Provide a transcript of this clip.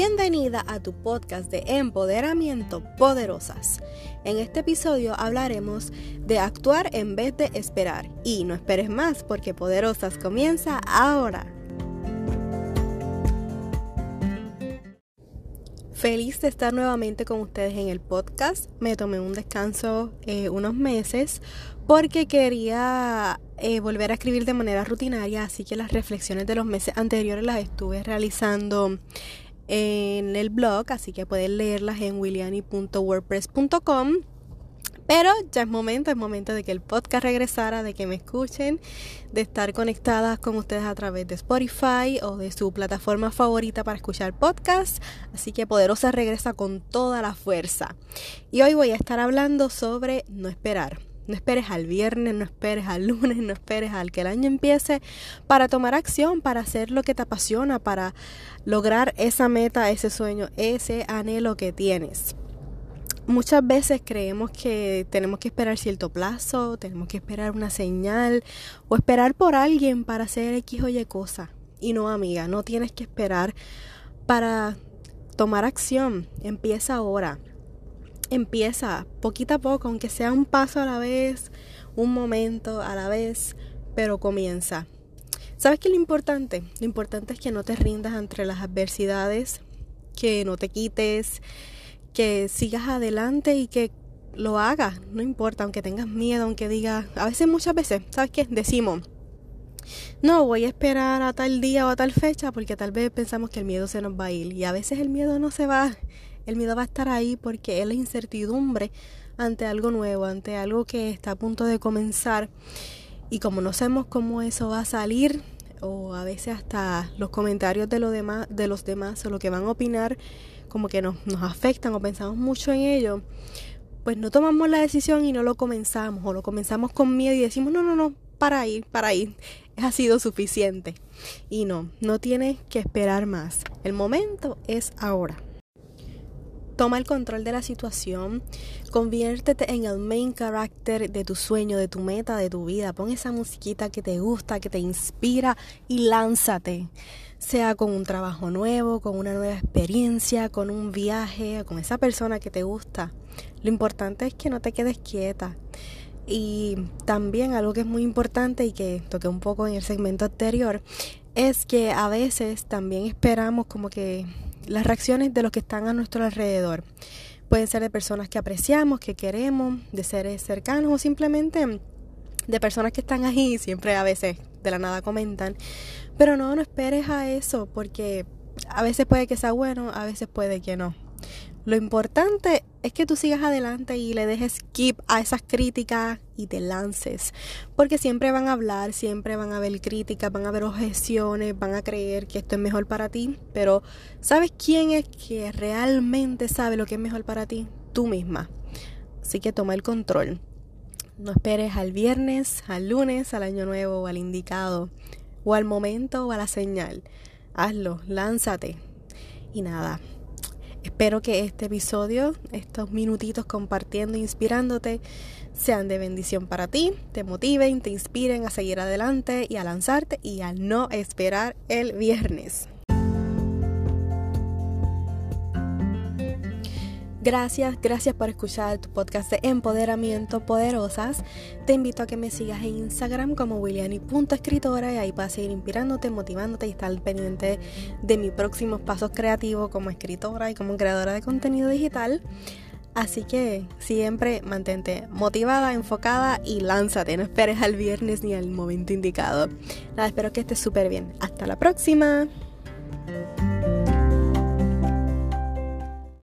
Bienvenida a tu podcast de empoderamiento poderosas. En este episodio hablaremos de actuar en vez de esperar. Y no esperes más porque Poderosas comienza ahora. Feliz de estar nuevamente con ustedes en el podcast. Me tomé un descanso eh, unos meses porque quería eh, volver a escribir de manera rutinaria, así que las reflexiones de los meses anteriores las estuve realizando en el blog, así que pueden leerlas en williani.wordpress.com. Pero ya es momento, es momento de que el podcast regresara, de que me escuchen, de estar conectadas con ustedes a través de Spotify o de su plataforma favorita para escuchar podcasts. Así que Poderosa regresa con toda la fuerza. Y hoy voy a estar hablando sobre no esperar. No esperes al viernes, no esperes al lunes, no esperes al que el año empiece para tomar acción, para hacer lo que te apasiona, para lograr esa meta, ese sueño, ese anhelo que tienes. Muchas veces creemos que tenemos que esperar cierto plazo, tenemos que esperar una señal o esperar por alguien para hacer X o Y cosa. Y no, amiga, no tienes que esperar para tomar acción. Empieza ahora empieza poquito a poco, aunque sea un paso a la vez, un momento a la vez, pero comienza. ¿Sabes qué es lo importante? Lo importante es que no te rindas entre las adversidades, que no te quites, que sigas adelante y que lo hagas, no importa, aunque tengas miedo, aunque digas, a veces muchas veces, ¿sabes qué? Decimos, no, voy a esperar a tal día o a tal fecha porque tal vez pensamos que el miedo se nos va a ir y a veces el miedo no se va el miedo va a estar ahí porque es la incertidumbre ante algo nuevo, ante algo que está a punto de comenzar. Y como no sabemos cómo eso va a salir, o a veces hasta los comentarios de, lo demás, de los demás o lo que van a opinar, como que nos, nos afectan o pensamos mucho en ello, pues no tomamos la decisión y no lo comenzamos, o lo comenzamos con miedo y decimos, no, no, no, para ahí, para ahí, ha sido suficiente. Y no, no tienes que esperar más. El momento es ahora. Toma el control de la situación, conviértete en el main character de tu sueño, de tu meta, de tu vida. Pon esa musiquita que te gusta, que te inspira y lánzate. Sea con un trabajo nuevo, con una nueva experiencia, con un viaje, con esa persona que te gusta. Lo importante es que no te quedes quieta. Y también algo que es muy importante y que toqué un poco en el segmento anterior es que a veces también esperamos como que las reacciones de los que están a nuestro alrededor. Pueden ser de personas que apreciamos, que queremos, de seres cercanos o simplemente de personas que están ahí siempre a veces de la nada comentan. Pero no, no esperes a eso porque a veces puede que sea bueno, a veces puede que no. Lo importante es que tú sigas adelante y le dejes skip a esas críticas y te lances. Porque siempre van a hablar, siempre van a haber críticas, van a haber objeciones, van a creer que esto es mejor para ti. Pero ¿sabes quién es que realmente sabe lo que es mejor para ti? Tú misma. Así que toma el control. No esperes al viernes, al lunes, al año nuevo o al indicado, o al momento o a la señal. Hazlo, lánzate. Y nada, Espero que este episodio, estos minutitos compartiendo, inspirándote, sean de bendición para ti, te motiven, te inspiren a seguir adelante y a lanzarte y a no esperar el viernes. Gracias, gracias por escuchar tu podcast de Empoderamiento Poderosas. Te invito a que me sigas en Instagram como williani.escritora y ahí vas a seguir inspirándote, motivándote y estar pendiente de mis próximos pasos creativos como escritora y como creadora de contenido digital. Así que siempre mantente motivada, enfocada y lánzate. No esperes al viernes ni al momento indicado. Nada, espero que estés súper bien. Hasta la próxima.